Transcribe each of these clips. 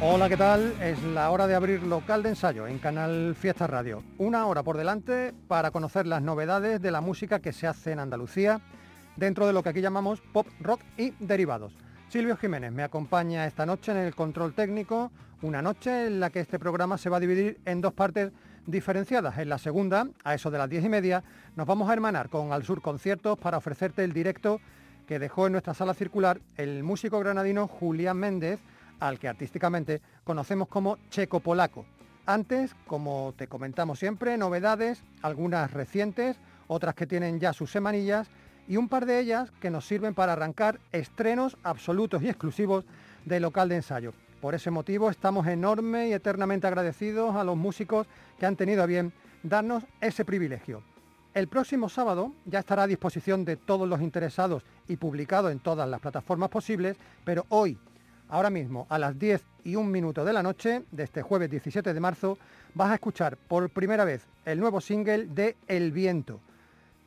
Hola, ¿qué tal? Es la hora de abrir local de ensayo en Canal Fiesta Radio. Una hora por delante para conocer las novedades de la música que se hace en Andalucía dentro de lo que aquí llamamos pop, rock y derivados. Silvio Jiménez me acompaña esta noche en el control técnico, una noche en la que este programa se va a dividir en dos partes diferenciadas. En la segunda, a eso de las diez y media, nos vamos a hermanar con Al Sur Conciertos para ofrecerte el directo que dejó en nuestra sala circular el músico granadino Julián Méndez, al que artísticamente conocemos como Checo Polaco. Antes, como te comentamos siempre, novedades, algunas recientes, otras que tienen ya sus semanillas y un par de ellas que nos sirven para arrancar estrenos absolutos y exclusivos del local de ensayo. Por ese motivo estamos enorme y eternamente agradecidos a los músicos que han tenido a bien darnos ese privilegio. El próximo sábado ya estará a disposición de todos los interesados y publicado en todas las plataformas posibles, pero hoy, ahora mismo, a las 10 y un minuto de la noche de este jueves 17 de marzo, vas a escuchar por primera vez el nuevo single de El Viento.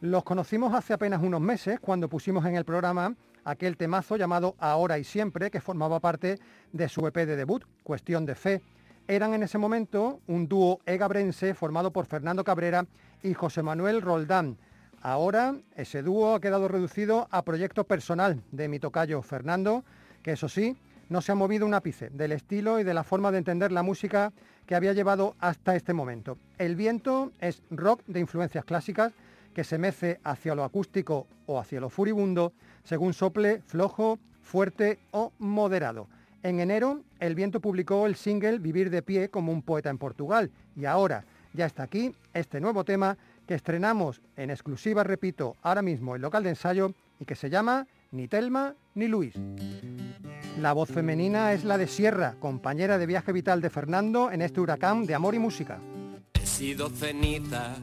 Los conocimos hace apenas unos meses cuando pusimos en el programa aquel temazo llamado Ahora y Siempre, que formaba parte de su EP de debut, Cuestión de Fe. Eran en ese momento un dúo egabrense formado por Fernando Cabrera y José Manuel Roldán. Ahora ese dúo ha quedado reducido a proyecto personal de mi tocayo Fernando, que eso sí, no se ha movido un ápice del estilo y de la forma de entender la música que había llevado hasta este momento. El viento es rock de influencias clásicas que se mece hacia lo acústico o hacia lo furibundo, según sople flojo, fuerte o moderado. En enero, El Viento publicó el single Vivir de pie como un poeta en Portugal y ahora ya está aquí este nuevo tema que estrenamos en exclusiva, repito, ahora mismo en local de ensayo y que se llama Ni Telma ni Luis. La voz femenina es la de Sierra, compañera de viaje vital de Fernando en este huracán de amor y música. He sido ceniza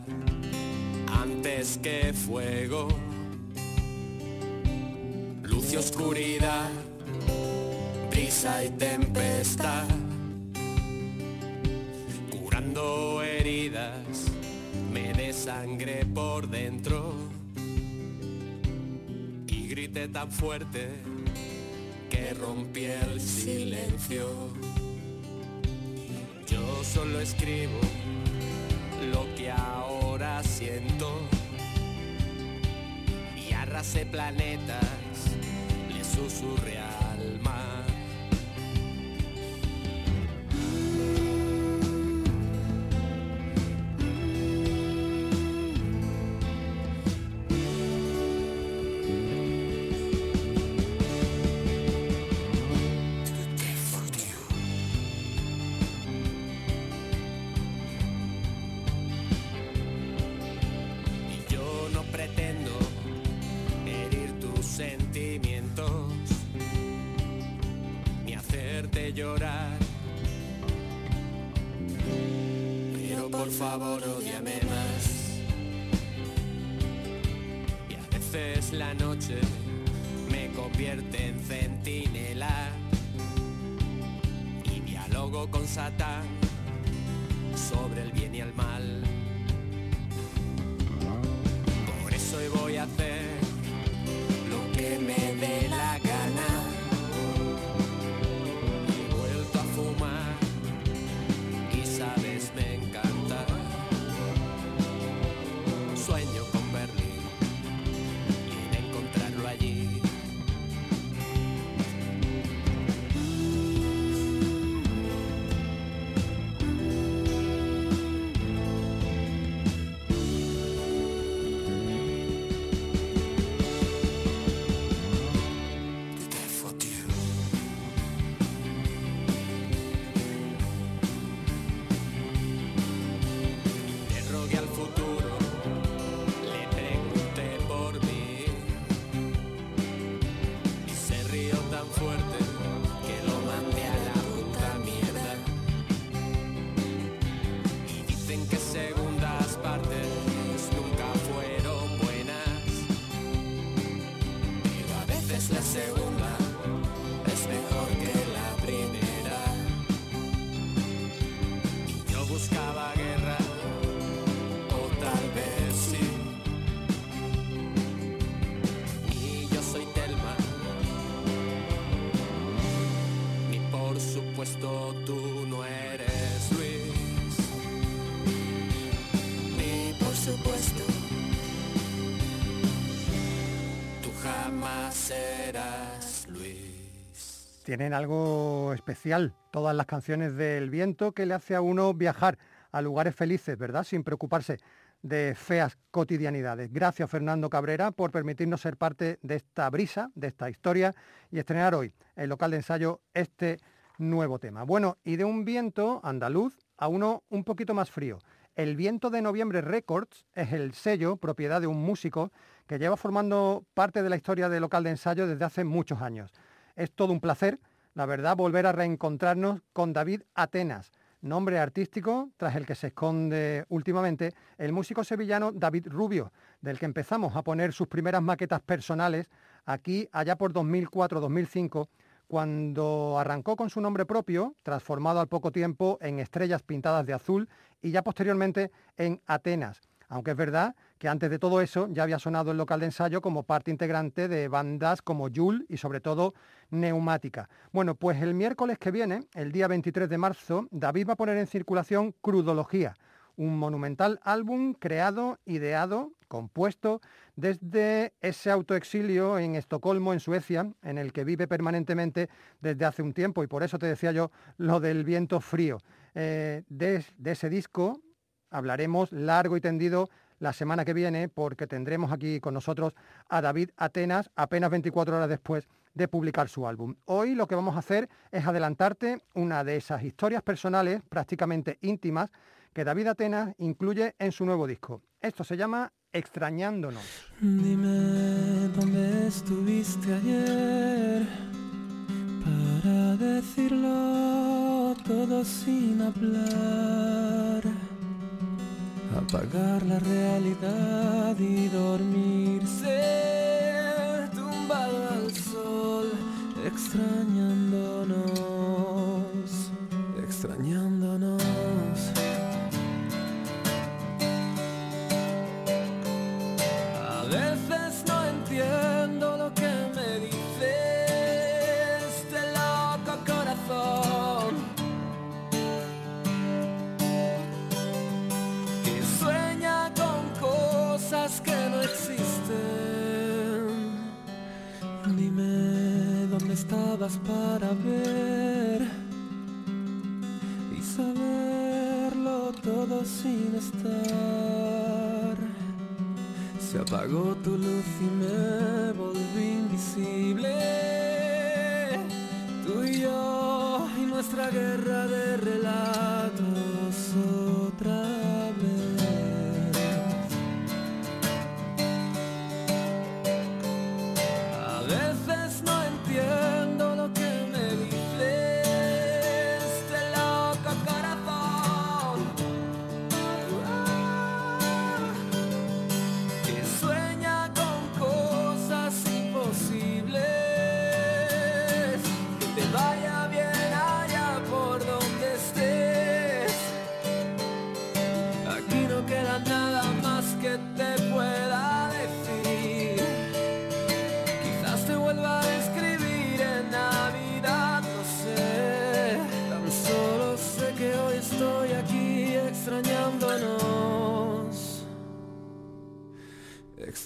antes que fuego, luz y oscuridad, brisa y tempestad, curando heridas, me desangré por dentro grité tan fuerte que rompí el silencio. Yo solo escribo lo que ahora siento y arrasé planetas, le susurré por favor, odiame más. Y a veces la noche me convierte en centinela y dialogo con Satán sobre el bien y el mal. Por eso hoy voy a hacer Luis. Tienen algo especial todas las canciones del viento que le hace a uno viajar a lugares felices, ¿verdad? Sin preocuparse de feas cotidianidades. Gracias Fernando Cabrera por permitirnos ser parte de esta brisa, de esta historia y estrenar hoy el local de ensayo este nuevo tema. Bueno, y de un viento andaluz a uno un poquito más frío. El Viento de Noviembre Records es el sello, propiedad de un músico, que lleva formando parte de la historia del local de ensayo desde hace muchos años. Es todo un placer, la verdad, volver a reencontrarnos con David Atenas, nombre artístico tras el que se esconde últimamente el músico sevillano David Rubio, del que empezamos a poner sus primeras maquetas personales aquí allá por 2004-2005 cuando arrancó con su nombre propio, transformado al poco tiempo en Estrellas Pintadas de Azul y ya posteriormente en Atenas. Aunque es verdad que antes de todo eso ya había sonado el local de ensayo como parte integrante de bandas como Yul y sobre todo Neumática. Bueno, pues el miércoles que viene, el día 23 de marzo, David va a poner en circulación Crudología, un monumental álbum creado, ideado, compuesto desde ese autoexilio en Estocolmo, en Suecia, en el que vive permanentemente desde hace un tiempo. Y por eso te decía yo lo del viento frío. Eh, de, de ese disco hablaremos largo y tendido la semana que viene porque tendremos aquí con nosotros a David Atenas apenas 24 horas después de publicar su álbum. Hoy lo que vamos a hacer es adelantarte una de esas historias personales prácticamente íntimas que David Atenas incluye en su nuevo disco. Esto se llama Extrañándonos. Dime dónde estuviste ayer para decirlo todo sin hablar. Apagar la realidad y dormirse tumbado al sol, extrañándonos, extrañándonos. Para ver y saberlo todo sin estar. Se apagó tu luz y me volví invisible. Tú y yo y nuestra guerra de relatos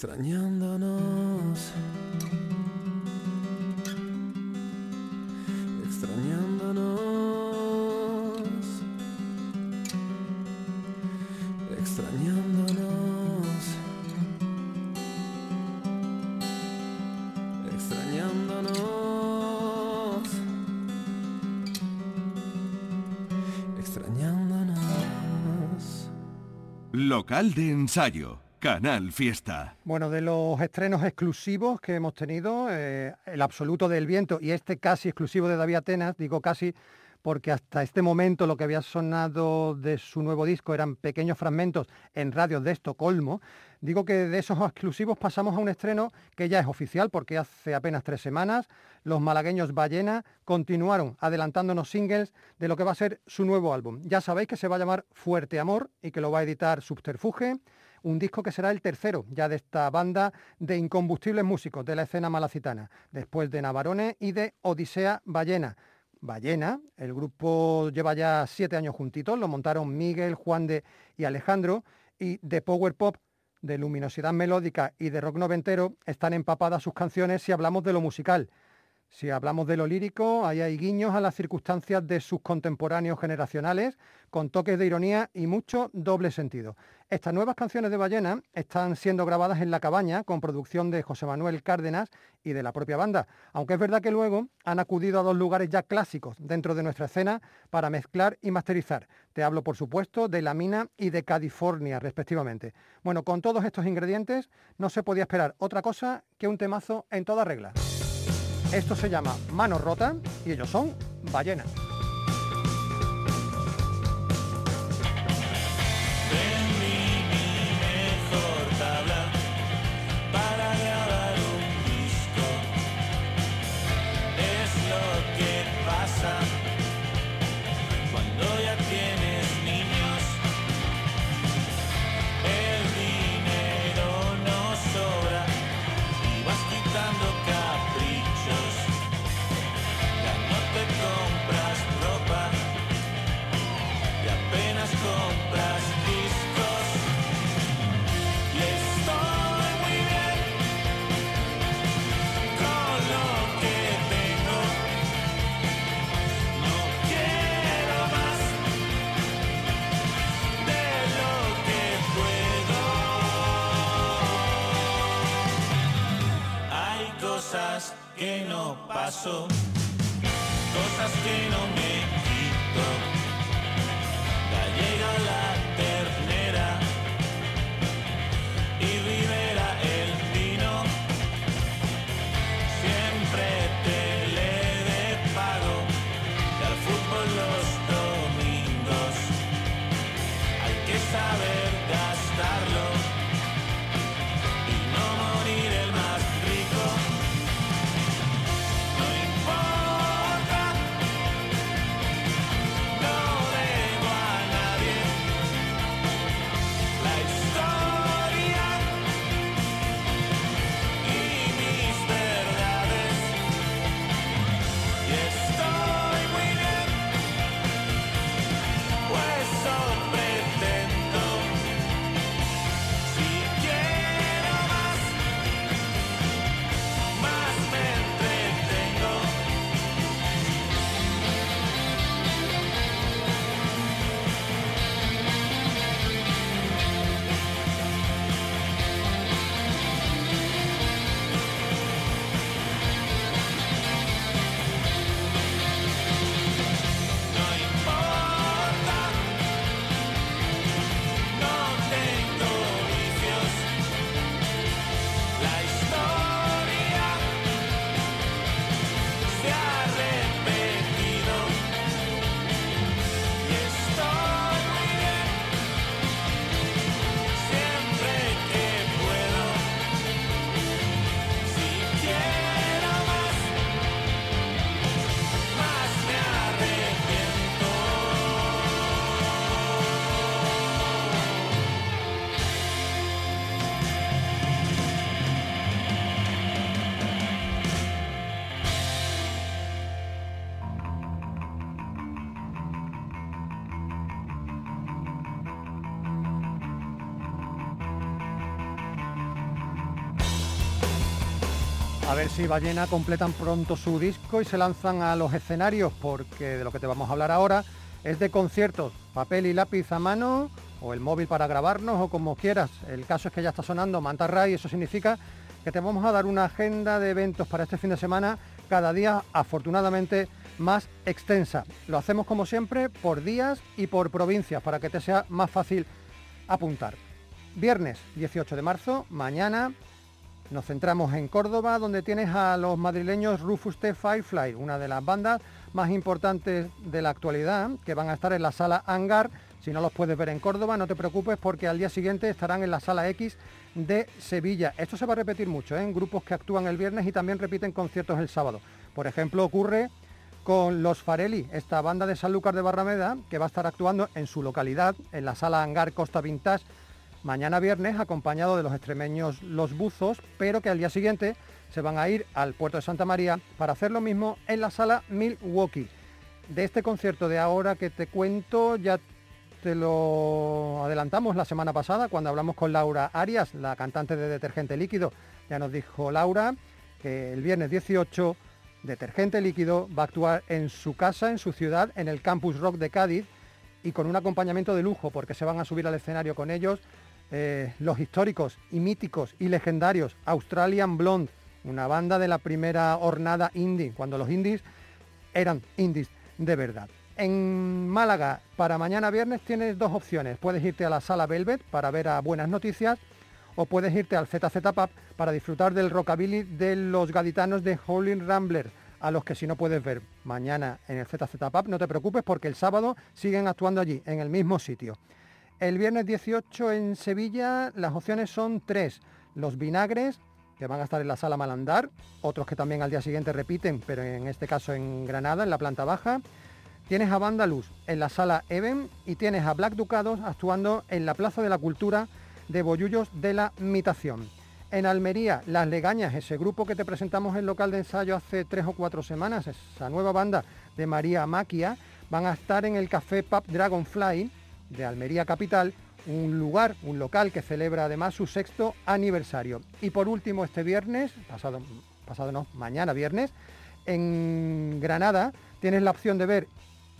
extrañándonos, extrañándonos, extrañándonos, extrañándonos, extrañándonos. Local de ensayo. Canal Fiesta. Bueno, de los estrenos exclusivos que hemos tenido, eh, el absoluto del viento y este casi exclusivo de David Atenas, digo casi porque hasta este momento lo que había sonado de su nuevo disco eran pequeños fragmentos en radios de Estocolmo. Digo que de esos exclusivos pasamos a un estreno que ya es oficial porque hace apenas tres semanas los malagueños Ballena continuaron adelantándonos singles de lo que va a ser su nuevo álbum. Ya sabéis que se va a llamar Fuerte Amor y que lo va a editar Subterfuge un disco que será el tercero ya de esta banda de incombustibles músicos de la escena malacitana, después de Navarone y de Odisea Ballena. Ballena, el grupo lleva ya siete años juntitos, lo montaron Miguel, Juan de y Alejandro, y de Power Pop de luminosidad melódica y de rock noventero, están empapadas sus canciones si hablamos de lo musical. Si hablamos de lo lírico, ahí hay guiños a las circunstancias de sus contemporáneos generacionales, con toques de ironía y mucho doble sentido. Estas nuevas canciones de Ballena están siendo grabadas en La Cabaña, con producción de José Manuel Cárdenas y de la propia banda, aunque es verdad que luego han acudido a dos lugares ya clásicos dentro de nuestra escena para mezclar y masterizar. Te hablo, por supuesto, de La Mina y de California, respectivamente. Bueno, con todos estos ingredientes no se podía esperar otra cosa que un temazo en toda regla. Esto se llama Mano Rota y ellos son Ballena. Si Ballena completan pronto su disco y se lanzan a los escenarios, porque de lo que te vamos a hablar ahora es de conciertos, papel y lápiz a mano, o el móvil para grabarnos, o como quieras. El caso es que ya está sonando Manta eso significa que te vamos a dar una agenda de eventos para este fin de semana, cada día afortunadamente más extensa. Lo hacemos como siempre por días y por provincias, para que te sea más fácil apuntar. Viernes 18 de marzo, mañana nos centramos en Córdoba, donde tienes a los madrileños Rufus T. Firefly, una de las bandas más importantes de la actualidad, que van a estar en la sala Hangar. Si no los puedes ver en Córdoba, no te preocupes porque al día siguiente estarán en la sala X de Sevilla. Esto se va a repetir mucho, ¿eh? en grupos que actúan el viernes y también repiten conciertos el sábado. Por ejemplo, ocurre con los Farelli, esta banda de Sanlúcar de Barrameda, que va a estar actuando en su localidad, en la sala Hangar Costa Vintage, mañana viernes, acompañado de los extremeños Los Buzos, pero que al día siguiente se van a ir al puerto de Santa María para hacer lo mismo en la sala Milwaukee. De este concierto de ahora que te cuento, ya te lo adelantamos la semana pasada cuando hablamos con Laura Arias, la cantante de Detergente Líquido. Ya nos dijo Laura que el viernes 18 Detergente Líquido va a actuar en su casa, en su ciudad, en el Campus Rock de Cádiz y con un acompañamiento de lujo porque se van a subir al escenario con ellos eh, los históricos y míticos y legendarios Australian Blonde, una banda de la primera hornada indie, cuando los indies eran indies de verdad. En Málaga, para mañana viernes tienes dos opciones. Puedes irte a la sala Velvet para ver a Buenas Noticias o puedes irte al ZZ Pub para disfrutar del rockabilly de los gaditanos de Howling Rambler, a los que si no puedes ver mañana en el ZZ Pub, no te preocupes porque el sábado siguen actuando allí, en el mismo sitio. El viernes 18 en Sevilla las opciones son tres. Los vinagres, que van a estar en la sala Malandar, otros que también al día siguiente repiten, pero en este caso en Granada, en la planta baja. Tienes a Vandalus en la sala Even y tienes a Black Ducados actuando en la Plaza de la Cultura de Bollullos de la Mitación. En Almería, Las Legañas, ese grupo que te presentamos en local de ensayo hace tres o cuatro semanas, esa nueva banda de María Maquia, van a estar en el Café Pub Dragonfly de Almería Capital, un lugar, un local que celebra además su sexto aniversario. Y por último, este viernes, pasado, pasado no, mañana viernes, en Granada tienes la opción de ver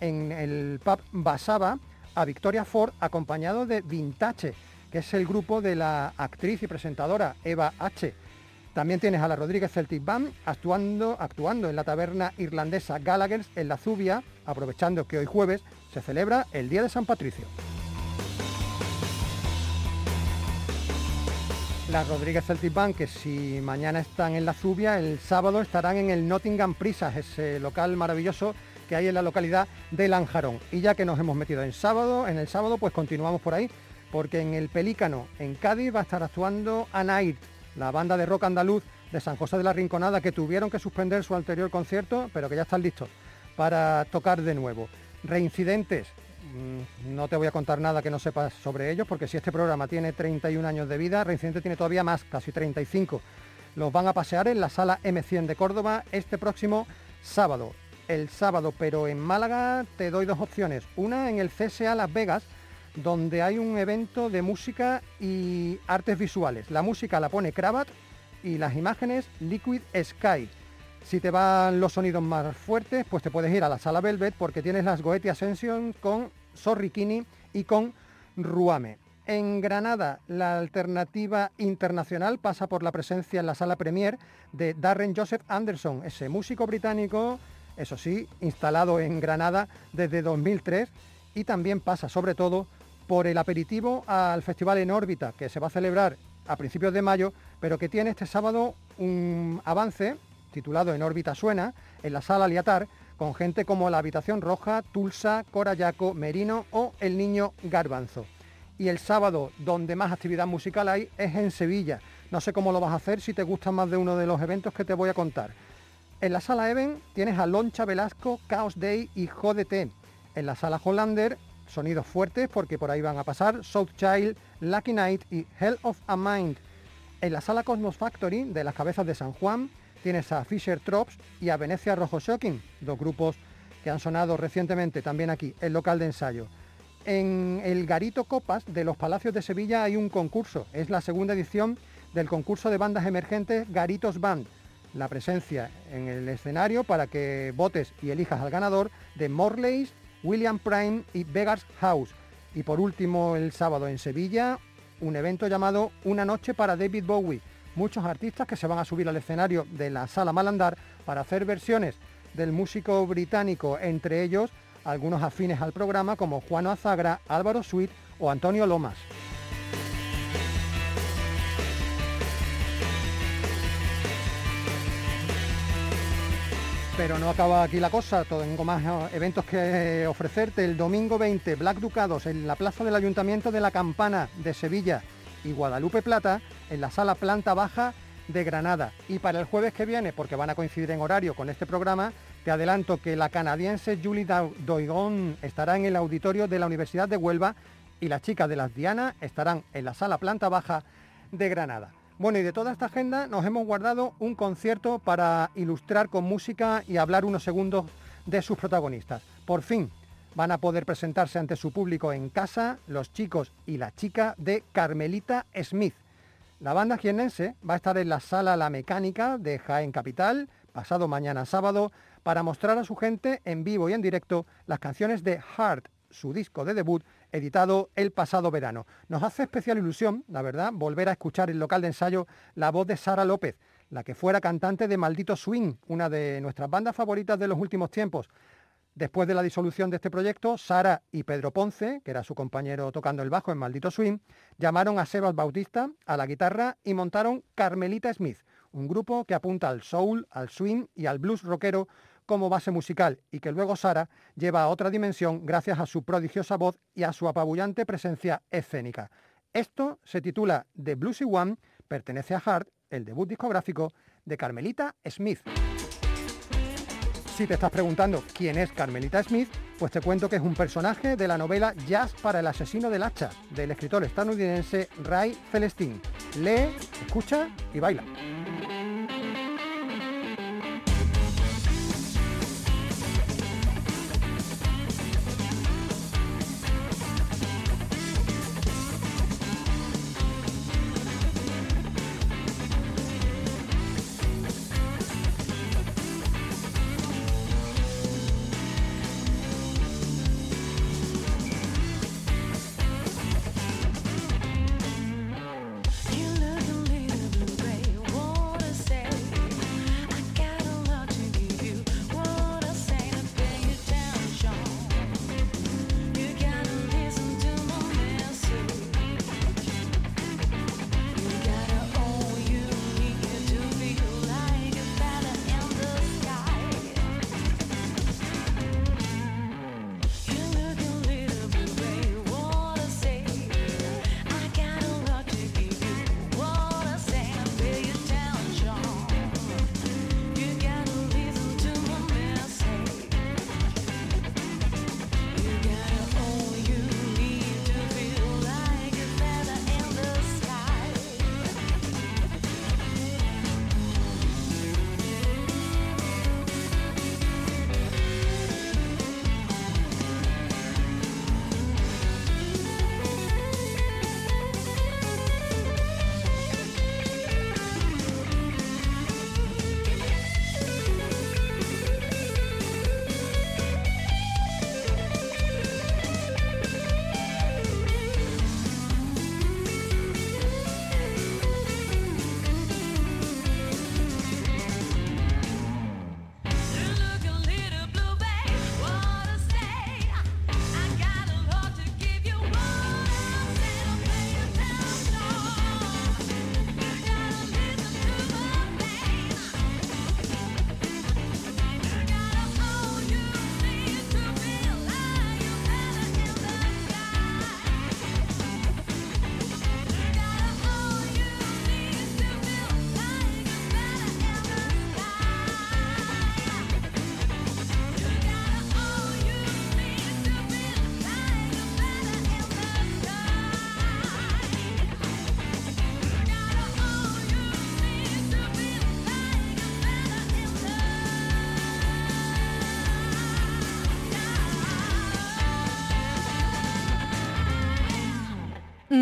en el pub Basaba a Victoria Ford acompañado de Vintage, que es el grupo de la actriz y presentadora Eva H. También tienes a la Rodríguez Celtic Band actuando, actuando en la taberna irlandesa Gallagher's en la Zubia, aprovechando que hoy jueves se celebra el Día de San Patricio. Las Rodríguez Celtic Band, que si mañana están en la Zubia, el sábado estarán en el Nottingham Prisas, ese local maravilloso que hay en la localidad de Lanjarón. Y ya que nos hemos metido en sábado, en el sábado, pues continuamos por ahí, porque en el Pelícano, en Cádiz, va a estar actuando Anair, la banda de rock andaluz de San José de la Rinconada, que tuvieron que suspender su anterior concierto, pero que ya están listos para tocar de nuevo. Reincidentes, mm, no te voy a contar nada que no sepas sobre ellos, porque si este programa tiene 31 años de vida, Reincidente tiene todavía más, casi 35. Los van a pasear en la sala M100 de Córdoba este próximo sábado el sábado, pero en Málaga te doy dos opciones. Una en el CSA Las Vegas, donde hay un evento de música y artes visuales. La música la pone Cravat y las imágenes Liquid Sky. Si te van los sonidos más fuertes, pues te puedes ir a la sala Velvet porque tienes las Goethe Ascension con Sorrikini y con Ruame. En Granada, la alternativa internacional pasa por la presencia en la sala Premier de Darren Joseph Anderson, ese músico británico eso sí, instalado en Granada desde 2003 y también pasa sobre todo por el aperitivo al Festival en órbita que se va a celebrar a principios de mayo, pero que tiene este sábado un avance titulado En órbita suena en la sala Liatar con gente como la Habitación Roja, Tulsa, Corayaco, Merino o El Niño Garbanzo. Y el sábado donde más actividad musical hay es en Sevilla. No sé cómo lo vas a hacer si te gustan más de uno de los eventos que te voy a contar. En la sala Even tienes a Loncha Velasco, Chaos Day y JDT. En la sala Hollander, sonidos fuertes porque por ahí van a pasar South Child, Lucky Night y Hell of a Mind. En la sala Cosmos Factory de las cabezas de San Juan tienes a Fisher Trops y a Venecia Rojo Shocking, dos grupos que han sonado recientemente también aquí, el local de ensayo. En el Garito Copas de los Palacios de Sevilla hay un concurso, es la segunda edición del concurso de bandas emergentes Garitos Band la presencia en el escenario para que votes y elijas al ganador de Morley's, William Prime y Vegas House. Y por último, el sábado en Sevilla, un evento llamado Una noche para David Bowie. Muchos artistas que se van a subir al escenario de la sala Malandar para hacer versiones del músico británico, entre ellos algunos afines al programa como Juan Azagra, Álvaro Sweet o Antonio Lomas. Pero no acaba aquí la cosa, tengo más eh, eventos que ofrecerte. El domingo 20, Black Ducados en la Plaza del Ayuntamiento de la Campana de Sevilla y Guadalupe Plata en la Sala Planta Baja de Granada. Y para el jueves que viene, porque van a coincidir en horario con este programa, te adelanto que la canadiense Julie Doigon estará en el auditorio de la Universidad de Huelva y las chicas de las Diana estarán en la Sala Planta Baja de Granada. Bueno, y de toda esta agenda nos hemos guardado un concierto para ilustrar con música y hablar unos segundos de sus protagonistas. Por fin, van a poder presentarse ante su público en casa los chicos y la chica de Carmelita Smith. La banda jiennense va a estar en la sala La Mecánica de Jaén Capital pasado mañana sábado para mostrar a su gente en vivo y en directo las canciones de Heart, su disco de debut editado el pasado verano. Nos hace especial ilusión, la verdad, volver a escuchar el local de ensayo la voz de Sara López, la que fuera cantante de Maldito Swing, una de nuestras bandas favoritas de los últimos tiempos. Después de la disolución de este proyecto, Sara y Pedro Ponce, que era su compañero tocando el bajo en Maldito Swing, llamaron a Sebas Bautista a la guitarra y montaron Carmelita Smith, un grupo que apunta al soul, al swing y al blues rockero como base musical y que luego Sara lleva a otra dimensión gracias a su prodigiosa voz y a su apabullante presencia escénica. Esto se titula The Bluesy One, pertenece a Heart, el debut discográfico de Carmelita Smith. Si te estás preguntando quién es Carmelita Smith, pues te cuento que es un personaje de la novela Jazz para el asesino del hacha, del escritor estadounidense Ray Celestine. Lee, escucha y baila.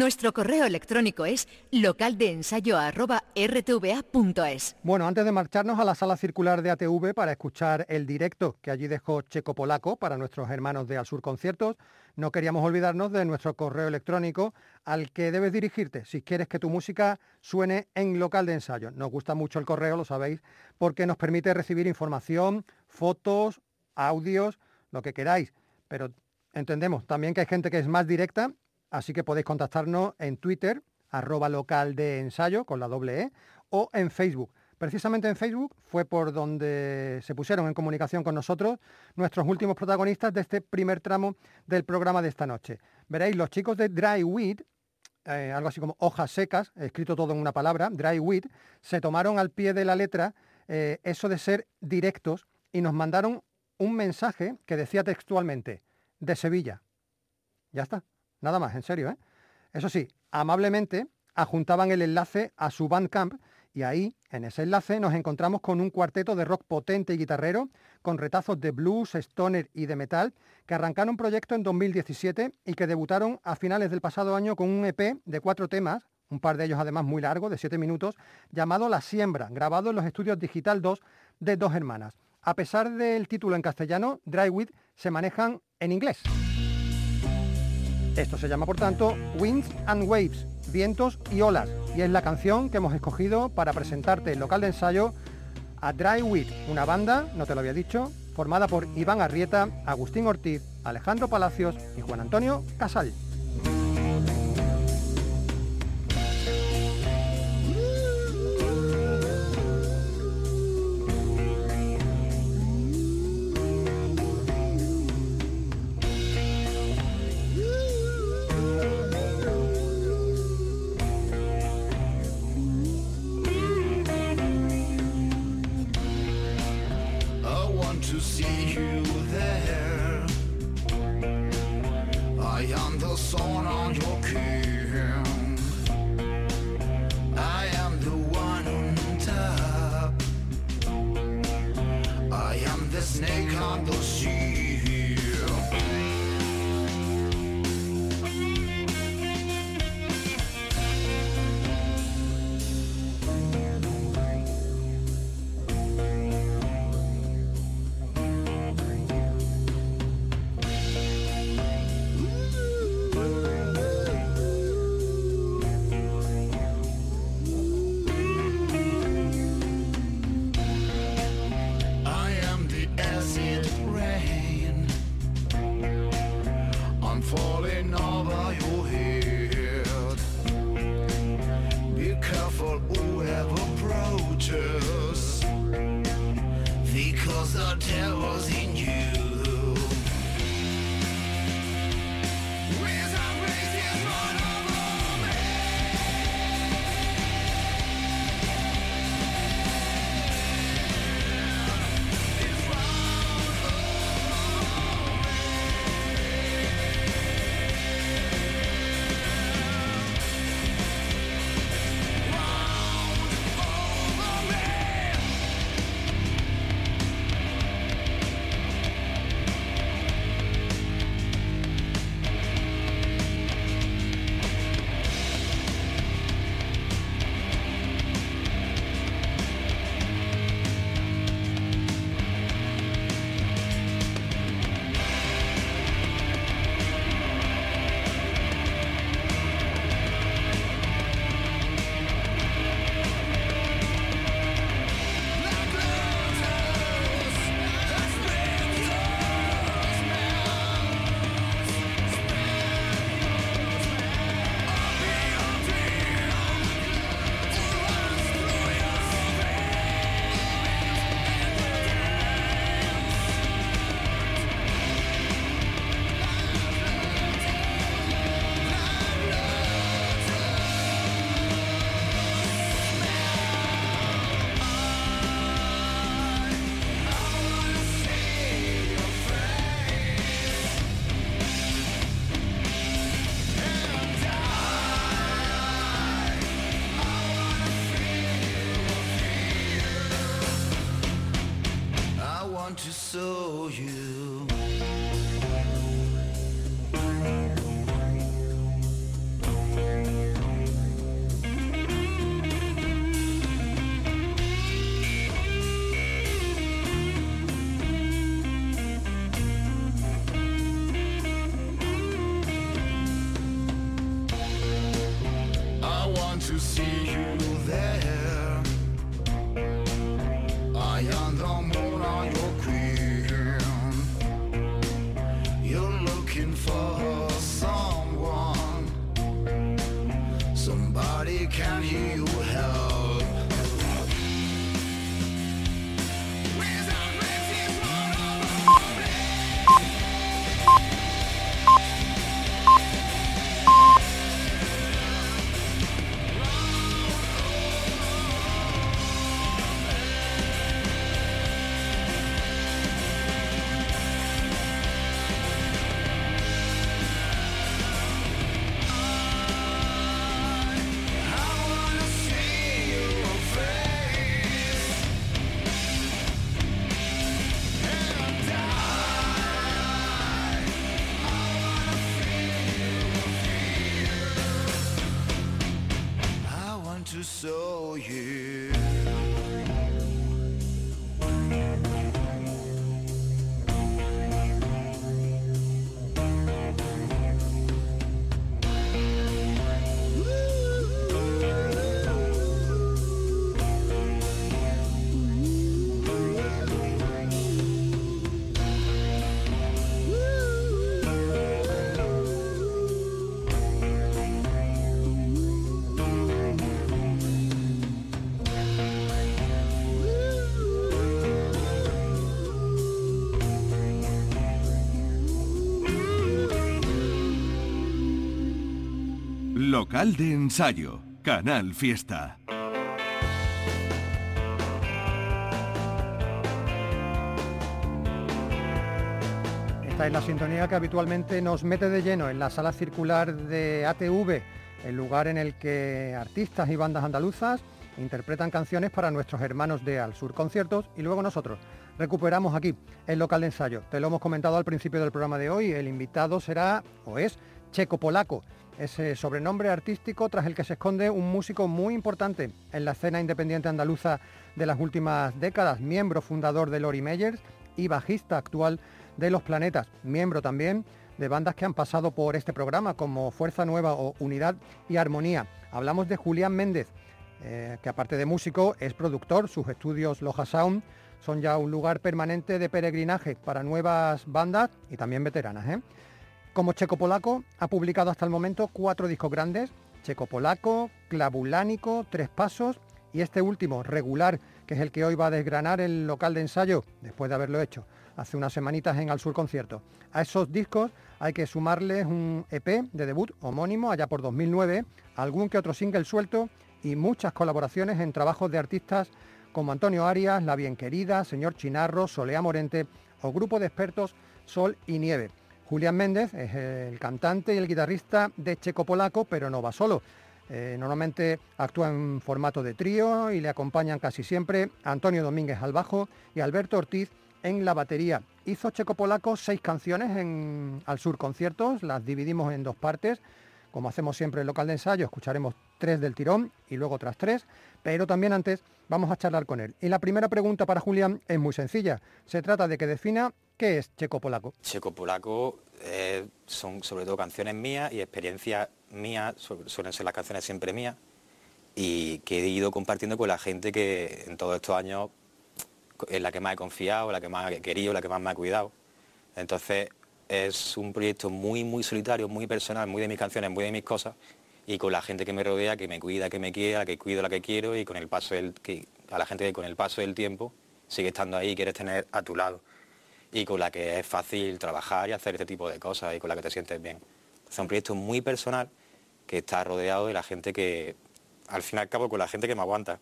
Nuestro correo electrónico es localdeensayo.rtva.es. Bueno, antes de marcharnos a la sala circular de ATV para escuchar el directo que allí dejó Checo Polaco para nuestros hermanos de Al Sur Conciertos, no queríamos olvidarnos de nuestro correo electrónico al que debes dirigirte si quieres que tu música suene en local de ensayo. Nos gusta mucho el correo, lo sabéis, porque nos permite recibir información, fotos, audios, lo que queráis. Pero entendemos también que hay gente que es más directa Así que podéis contactarnos en Twitter, arroba local de ensayo con la doble E, o en Facebook. Precisamente en Facebook fue por donde se pusieron en comunicación con nosotros nuestros últimos protagonistas de este primer tramo del programa de esta noche. Veréis, los chicos de Dry Weed, eh, algo así como hojas secas, escrito todo en una palabra, Dry Weed, se tomaron al pie de la letra eh, eso de ser directos y nos mandaron un mensaje que decía textualmente, de Sevilla. Ya está. Nada más, en serio, ¿eh? Eso sí, amablemente adjuntaban el enlace a su Bandcamp Y ahí, en ese enlace, nos encontramos con un cuarteto de rock potente y guitarrero, con retazos de blues, stoner y de metal, que arrancaron un proyecto en 2017 y que debutaron a finales del pasado año con un EP de cuatro temas, un par de ellos además muy largo, de siete minutos, llamado La Siembra, grabado en los estudios Digital 2 de dos hermanas. A pesar del título en castellano, Drywit se manejan en inglés. Esto se llama, por tanto, Winds and Waves, vientos y olas, y es la canción que hemos escogido para presentarte el local de ensayo a Drywit, una banda, no te lo había dicho, formada por Iván Arrieta, Agustín Ortiz, Alejandro Palacios y Juan Antonio Casal. Local de ensayo, Canal Fiesta. Esta es la sintonía que habitualmente nos mete de lleno en la sala circular de ATV, el lugar en el que artistas y bandas andaluzas interpretan canciones para nuestros hermanos de Al Sur Conciertos y luego nosotros recuperamos aquí el local de ensayo. Te lo hemos comentado al principio del programa de hoy, el invitado será o es Checo Polaco, ese sobrenombre artístico tras el que se esconde un músico muy importante en la escena independiente andaluza de las últimas décadas, miembro fundador de Lori Meyers y bajista actual de Los Planetas, miembro también de bandas que han pasado por este programa como Fuerza Nueva o Unidad y Armonía. Hablamos de Julián Méndez, eh, que aparte de músico es productor, sus estudios Loja Sound son ya un lugar permanente de peregrinaje para nuevas bandas y también veteranas. ¿eh? Como checo polaco ha publicado hasta el momento cuatro discos grandes, checo polaco, clavulánico, tres pasos y este último, regular, que es el que hoy va a desgranar el local de ensayo, después de haberlo hecho hace unas semanitas en Al Sur Concierto. A esos discos hay que sumarles un EP de debut homónimo allá por 2009, algún que otro single suelto y muchas colaboraciones en trabajos de artistas como Antonio Arias, La Bien Querida, Señor Chinarro, Solea Morente o grupo de expertos Sol y Nieve. Julián Méndez es el cantante y el guitarrista de Checo Polaco, pero no va solo. Eh, normalmente actúa en formato de trío y le acompañan casi siempre Antonio Domínguez al bajo y Alberto Ortiz en la batería. Hizo Checo Polaco seis canciones en Al Sur Conciertos, las dividimos en dos partes. Como hacemos siempre en local de ensayo, escucharemos tres del tirón y luego otras tres, pero también antes vamos a charlar con él. Y la primera pregunta para Julián es muy sencilla. Se trata de que defina qué es Checo Polaco. Checo Polaco eh, son sobre todo canciones mías y experiencias mías, suelen ser las canciones siempre mías, y que he ido compartiendo con la gente que en todos estos años es la que más he confiado, la que más he querido, la que más me ha cuidado. Entonces es un proyecto muy, muy solitario, muy personal, muy de mis canciones, muy de mis cosas, y con la gente que me rodea, que me cuida, que me quiera, que cuido la que quiero, y con el paso del, que, a la gente que con el paso del tiempo sigue estando ahí y quieres tener a tu lado, y con la que es fácil trabajar y hacer este tipo de cosas, y con la que te sientes bien. Es un proyecto muy personal que está rodeado de la gente que, al fin y al cabo, con la gente que me aguanta.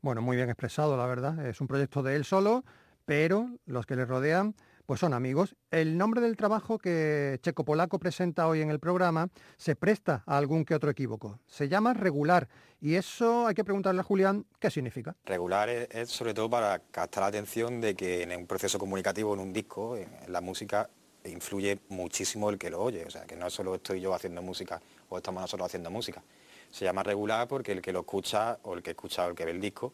Bueno, muy bien expresado, la verdad. Es un proyecto de él solo, pero los que le rodean pues son amigos. El nombre del trabajo que Checo Polaco presenta hoy en el programa se presta a algún que otro equívoco. Se llama regular y eso hay que preguntarle a Julián qué significa. Regular es, sobre todo para captar la atención de que en un proceso comunicativo, en un disco, en la música, influye muchísimo el que lo oye. O sea, que no solo estoy yo haciendo música o estamos nosotros haciendo música. Se llama regular porque el que lo escucha o el que escucha o el que ve el disco,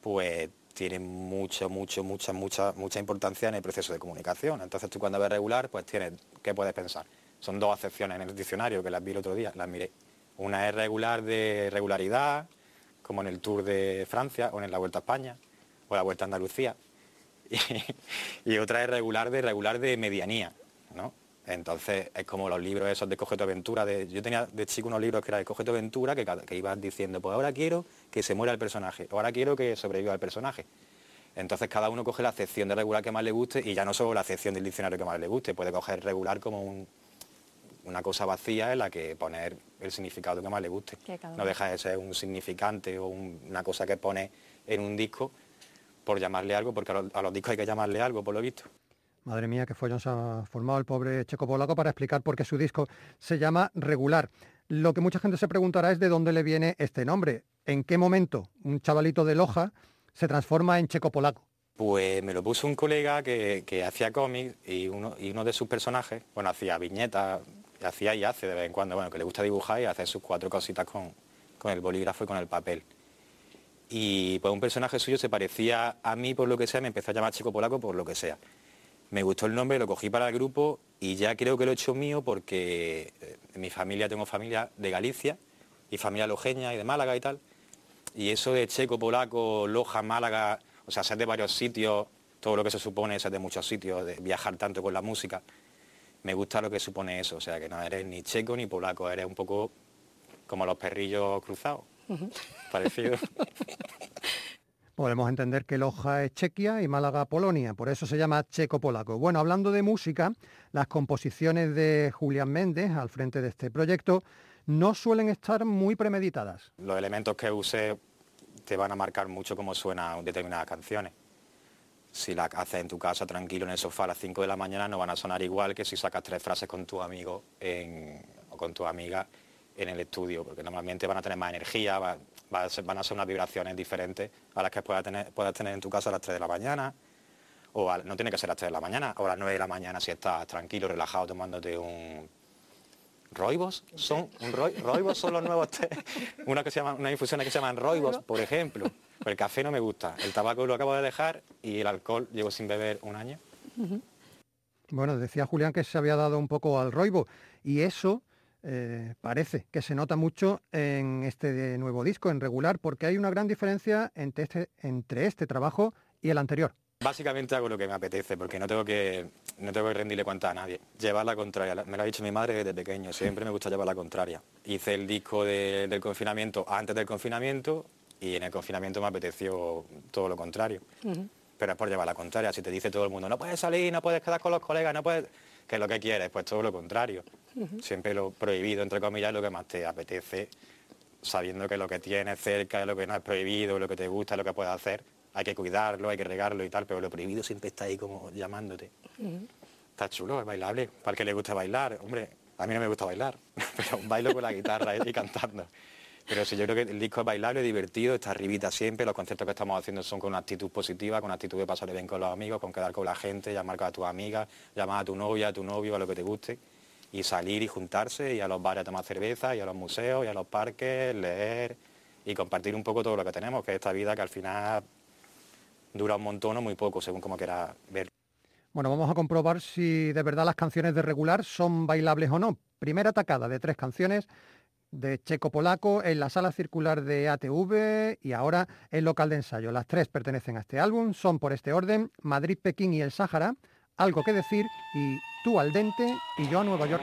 pues tiene mucho, mucho, mucha, mucha, mucha importancia en el proceso de comunicación. Entonces tú cuando ves regular, pues tienes, ¿qué puedes pensar? Son dos acepciones en el diccionario que las vi el otro día, las miré. Una es regular de regularidad, como en el Tour de Francia o en la Vuelta a España o la Vuelta a Andalucía. Y, y otra es regular de regular de medianía, ¿no? Entonces es como los libros esos de Coge aventura. De, yo tenía de chico unos libros que era de Coge aventura que, que iban diciendo, pues ahora quiero que se muera el personaje, ahora quiero que sobreviva el personaje. Entonces cada uno coge la acepción de regular que más le guste y ya no solo la acepción del diccionario que más le guste, puede coger regular como una cosa vacía en la que poner el significado que más le guste. No deja de ser un significante o una cosa que pone en un disco por llamarle algo, porque a los discos hay que llamarle algo, por lo visto. Madre mía, qué follón se ha formado el pobre Checo Polaco para explicar por qué su disco se llama Regular. Lo que mucha gente se preguntará es de dónde le viene este nombre. ¿En qué momento un chavalito de Loja se transforma en Checo Polaco? Pues me lo puso un colega que, hacía cómics y uno, y uno de sus personajes, bueno, hacía viñetas, hacía y hace de vez en cuando, bueno, que le gusta dibujar y hacer sus cuatro cositas con, con el bolígrafo y con el papel. Y pues un personaje suyo se parecía a mí por lo que sea, me empezó a llamar chico polaco por lo que sea. Me gustó el nombre, lo cogí para el grupo y ya creo que lo he hecho mío porque eh, en mi familia tengo familia de Galicia y familia lojeña y de Málaga y tal. Y eso de checo, polaco, Loja, Málaga, o sea, ser de varios sitios, todo lo que se supone ser de muchos sitios, de viajar tanto con la música, me gusta lo que supone eso, o sea, que no eres ni checo ni polaco, eres un poco como los perrillos cruzados, parecido. Podemos entender que Loja es Chequia y Málaga Polonia, por eso se llama checo-polaco. Bueno, hablando de música, las composiciones de Julián Méndez al frente de este proyecto no suelen estar muy premeditadas. Los elementos que use te van a marcar mucho cómo suenan determinadas canciones. Si las haces en tu casa tranquilo en el sofá a las 5 de la mañana no van a sonar igual que si sacas tres frases con tu amigo o con tu amiga en el estudio, porque normalmente van a tener más energía, van a ser unas vibraciones diferentes a las que puedas tener, puedas tener en tu casa a las 3 de la mañana, o no tiene que ser a las 3 de la mañana, o a las 9 de la mañana si estás tranquilo, relajado, tomándote un roibos, son un roibos son los nuevos té, una que se llama, unas infusiones que se llaman roibos, por ejemplo. El café no me gusta, el tabaco lo acabo de dejar y el alcohol llevo sin beber un año. Bueno, decía Julián que se había dado un poco al roibo y eso eh, parece que se nota mucho en este nuevo disco, en regular, porque hay una gran diferencia entre este, entre este trabajo y el anterior. Básicamente hago lo que me apetece, porque no tengo que, no tengo que rendirle cuenta a nadie. Llevar la contraria, me lo ha dicho mi madre desde pequeño, siempre me gusta llevar la contraria. Hice el disco del confinamiento antes del confinamiento y en el confinamiento me apeteció todo lo contrario. Pero es por llevar la contraria, si te dice todo el mundo, no puedes salir, no puedes quedar con los colegas, no puedes... ¿Qué es lo que quieres? Pues todo lo contrario. Siempre lo prohibido, entre comillas, es lo que más te apetece, sabiendo que lo que tienes cerca lo que no es prohibido, lo que te gusta, lo que puedes hacer. Hay que cuidarlo, hay que regarlo y tal, pero lo prohibido siempre está ahí como llamándote. Está chulo, es bailable. Para el que le gusta bailar, hombre, a mí no me gusta bailar, pero bailo con la guitarra y cantando. Pero sí, yo creo que el disco es bailable, divertido, está arribita siempre, los conciertos que estamos haciendo son con una actitud positiva, con una actitud de pasarle bien con los amigos, con quedar con la gente, llamar a tu amiga, llamar a tu novia, a tu novio, a lo que te guste, y salir y juntarse, y a los bares a tomar cerveza, y a los museos, y a los parques, leer, y compartir un poco todo lo que tenemos, que es esta vida que al final dura un montón o muy poco, según como quiera ver. Bueno, vamos a comprobar si de verdad las canciones de regular son bailables o no. Primera atacada de tres canciones de Checo Polaco en la sala circular de ATV y ahora el local de ensayo. Las tres pertenecen a este álbum, son por este orden Madrid, Pekín y el Sáhara, Algo que decir y Tú al Dente y Yo a Nueva York.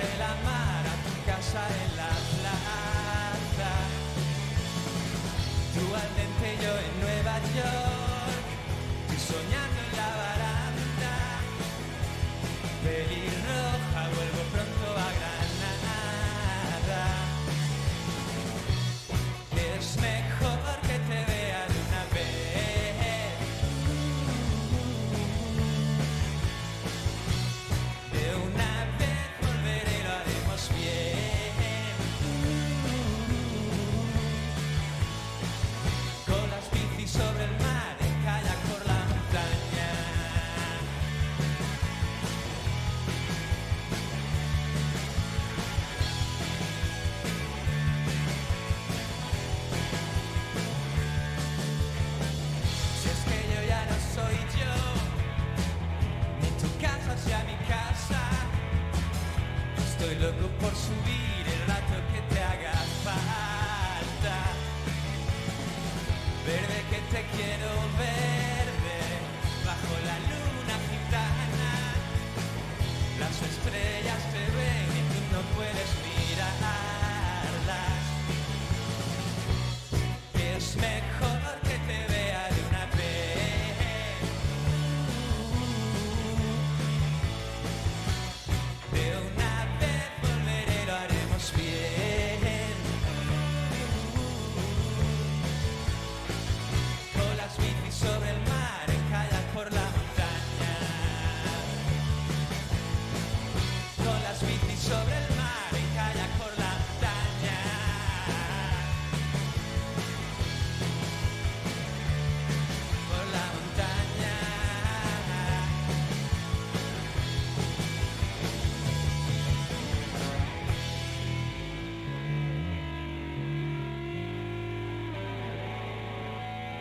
llevaré la mar a tu casa en la plaza. Tú al dente yo en Nueva York y soñando en la baranda. Pelirroja, vuelvo pronto.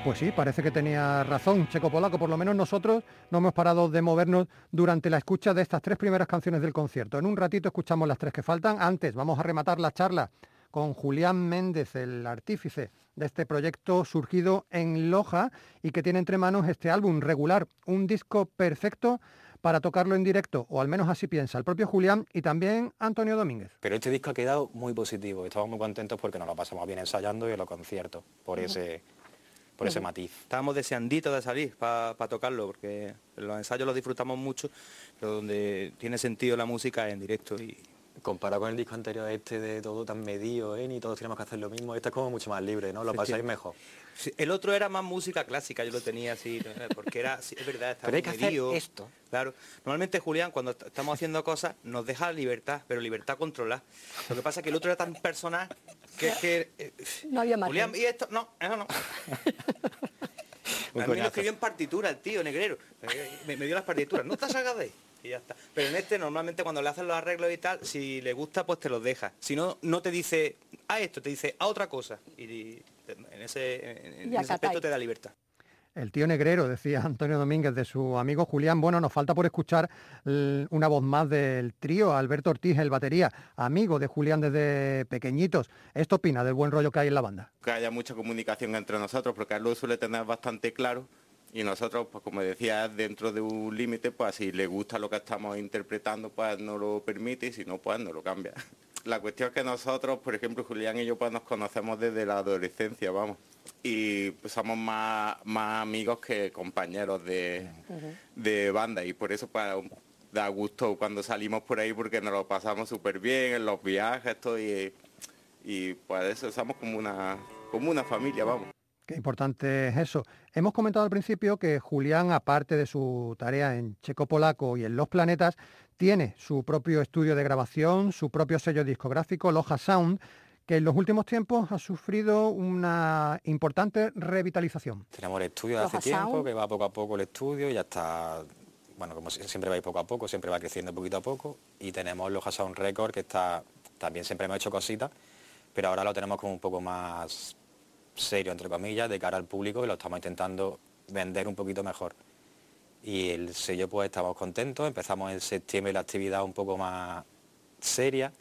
Pues sí, parece que tenía razón Checo Polaco, por lo menos nosotros no hemos parado de movernos durante la escucha de estas tres primeras canciones del concierto. En un ratito escuchamos las tres que faltan. Antes vamos a rematar la charla con Julián Méndez, el artífice de este proyecto surgido en Loja y que tiene entre manos este álbum regular, un disco perfecto para tocarlo en directo, o al menos así piensa el propio Julián y también Antonio Domínguez. Pero este disco ha quedado muy positivo, estamos muy contentos porque nos lo pasamos bien ensayando y en los conciertos, por ese por ese matiz. Estábamos deseanditos de salir para tocarlo, porque los ensayos los disfrutamos mucho, pero donde tiene sentido la música es en directo y, comparado con el disco anterior este de todo tan medido, ¿eh? ni todos tenemos que hacer lo mismo, este es como mucho más libre, ¿no? Lo pasáis mejor. el otro era más música clásica, yo lo tenía así, porque era, es verdad, estaba pero hay que hacer esto. Claro. Normalmente Julián, cuando estamos haciendo cosas, nos deja libertad, pero libertad controlada. Lo que pasa es que el otro era tan personal que, que eh, no había más. Julián, y esto, no, eso no. a mí lo escribió en partitura el tío negrero. Me, dio las partituras. No te salgas de ahí y ya está. Pero en este normalmente cuando le hacen los arreglos y tal, si le gusta pues te los deja. Si no, no te dice a esto, te dice a otra cosa. Y, en ese, en ese aspecto te da libertad. El tío negrero, decía Antonio Domínguez de su amigo Julián. Bueno, nos falta por escuchar una voz más del trío, Alberto Ortiz, el batería, amigo de Julián desde pequeñitos. ¿Esto opina del buen rollo que hay en la banda? Que haya mucha comunicación entre nosotros, porque él lo suele tener bastante claro y nosotros, pues como decía, dentro de un límite, pues si le gusta lo que estamos interpretando, pues no lo permite y si no, pues no lo cambia. La cuestión es que nosotros, por ejemplo, Julián y yo, pues nos conocemos desde la adolescencia, vamos. Y pues, somos más, más amigos que compañeros de, banda y por eso pues, da gusto cuando salimos por ahí porque nos lo pasamos súper bien en los viajes, esto y, y pues eso somos como una, como una familia, vamos. Qué importante es eso. Hemos comentado al principio que Julián, aparte de su tarea en Checo Polaco y en Los Planetas, tiene su propio estudio de grabación, su propio sello discográfico, Loja Sound, que en los últimos tiempos ha sufrido una importante revitalización. Tenemos el estudio de hace tiempo, que va poco a poco el estudio, ya está, bueno, como siempre va a poco a poco, siempre va creciendo poquito a poco, y tenemos Loja Sound Record, que está, también siempre hemos hecho cositas, pero ahora lo tenemos como un poco más serio, entre comillas, de cara al público y lo estamos intentando vender un poquito mejor. Y el sello pues estamos contentos, empezamos en septiembre la actividad un poco más seria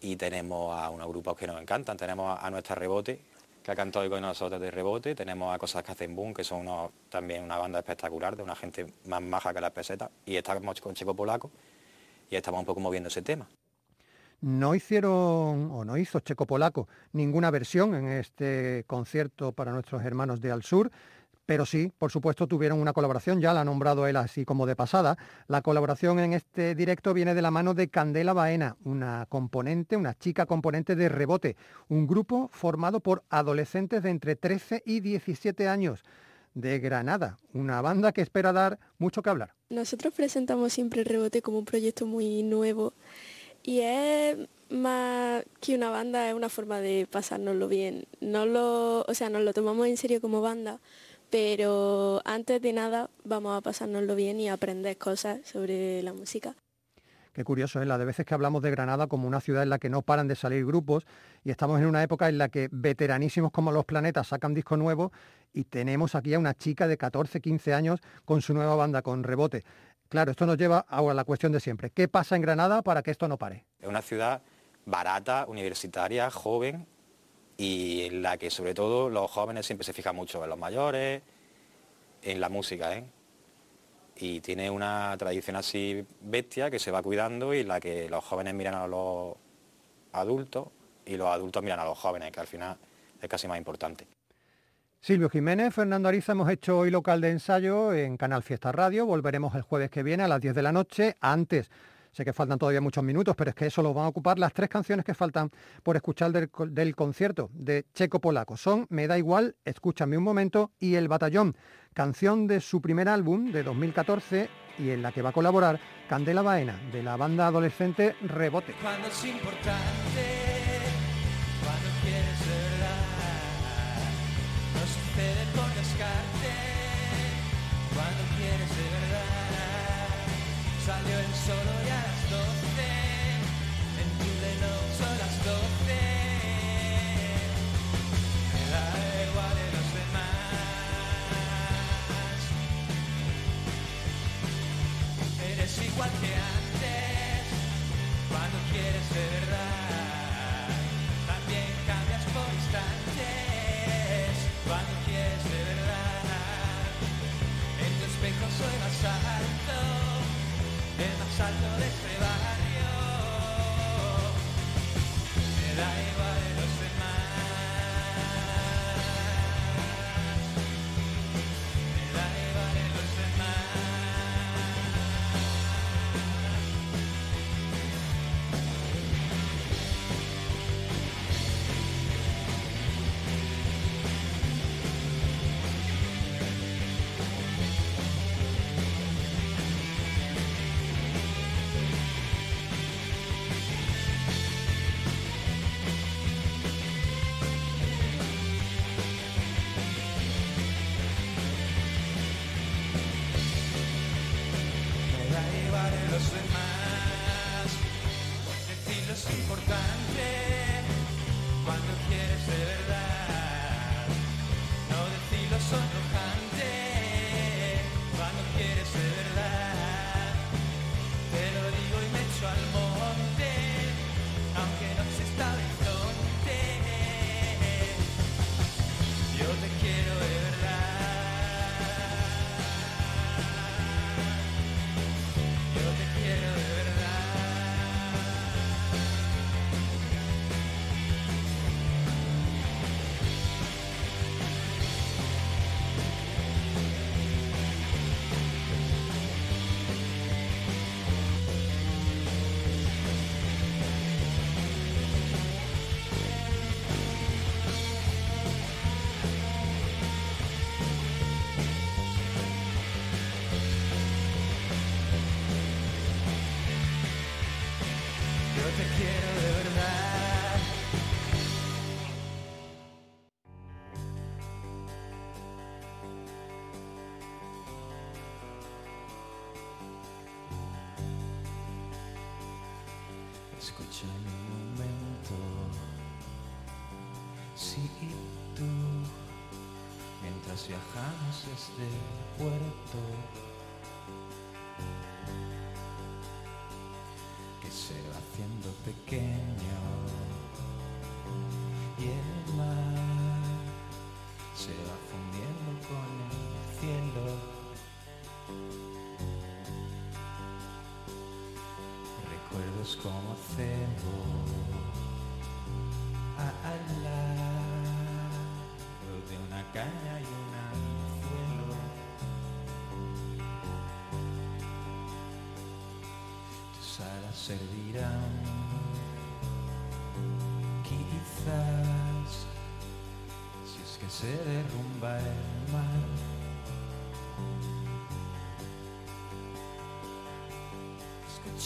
y tenemos a unos grupos que nos encantan, tenemos a, nuestra Rebote, que ha cantado hoy con nosotros de Rebote, tenemos a Cosas que hacen boom, que son también una banda espectacular, de una gente más maja que las pesetas, y estamos con Checo Polaco y estamos un poco moviendo ese tema no hicieron o no hizo Checo Polaco ninguna versión en este concierto para nuestros hermanos de Al Sur, pero sí, por supuesto, tuvieron una colaboración, ya la ha nombrado él así como de pasada. La colaboración en este directo viene de la mano de Candela Baena, una componente, una chica componente de Rebote, un grupo formado por adolescentes de entre 13 y 17 años de Granada, una banda que espera dar mucho que hablar. Nosotros presentamos siempre Rebote como un proyecto muy nuevo y es más que una banda, es una forma de pasárnoslo bien. No lo, o sea, nos lo tomamos en serio como banda, pero antes de nada vamos a pasárnoslo bien y aprender cosas sobre la música. Qué curioso, ¿eh? la de veces que hablamos de Granada como una ciudad en la que no paran de salir grupos y estamos en una época en la que veteranísimos como los planetas sacan disco nuevo y tenemos aquí a una chica de 14, 15 años con su nueva banda, con Rebote. Claro, esto nos lleva a la cuestión de siempre. ¿Qué pasa en Granada para que esto no pare? Es una ciudad barata, universitaria, joven y en la que sobre todo los jóvenes siempre se fijan mucho en los mayores, en la música, ¿eh? Y tiene una tradición así bestia que se va cuidando y en la que los jóvenes miran a los adultos y los adultos miran a los jóvenes, que al final es casi más importante. Silvio Jiménez, Fernando Ariza, hemos hecho hoy local de ensayo en Canal Fiesta Radio. Volveremos el jueves que viene a las 10 de la noche. Antes, sé que faltan todavía muchos minutos, pero es que eso lo van a ocupar las tres canciones que faltan por escuchar del, concierto de Checo Polaco. Son Me da igual, Escúchame un momento y El Batallón, canción de su primer álbum de 2014 y en la que va a colaborar Candela Baena, de la banda adolescente Rebote. solo Escúchame un momento. Sí, tú, mientras viajamos desde el puerto.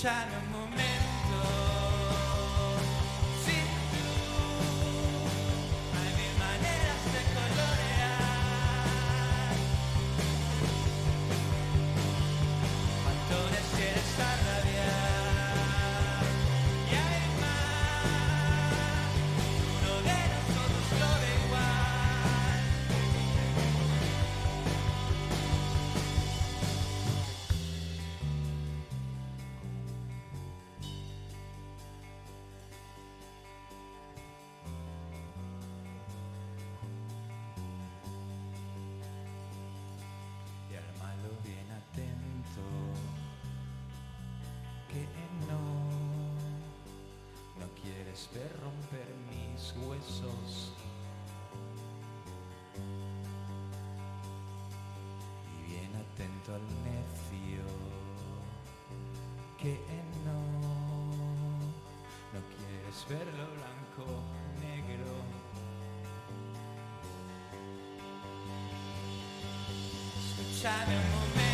China. de romper mis huesos. Y bien atento al necio que no, no quieres verlo blanco, negro. Escúchame un momento.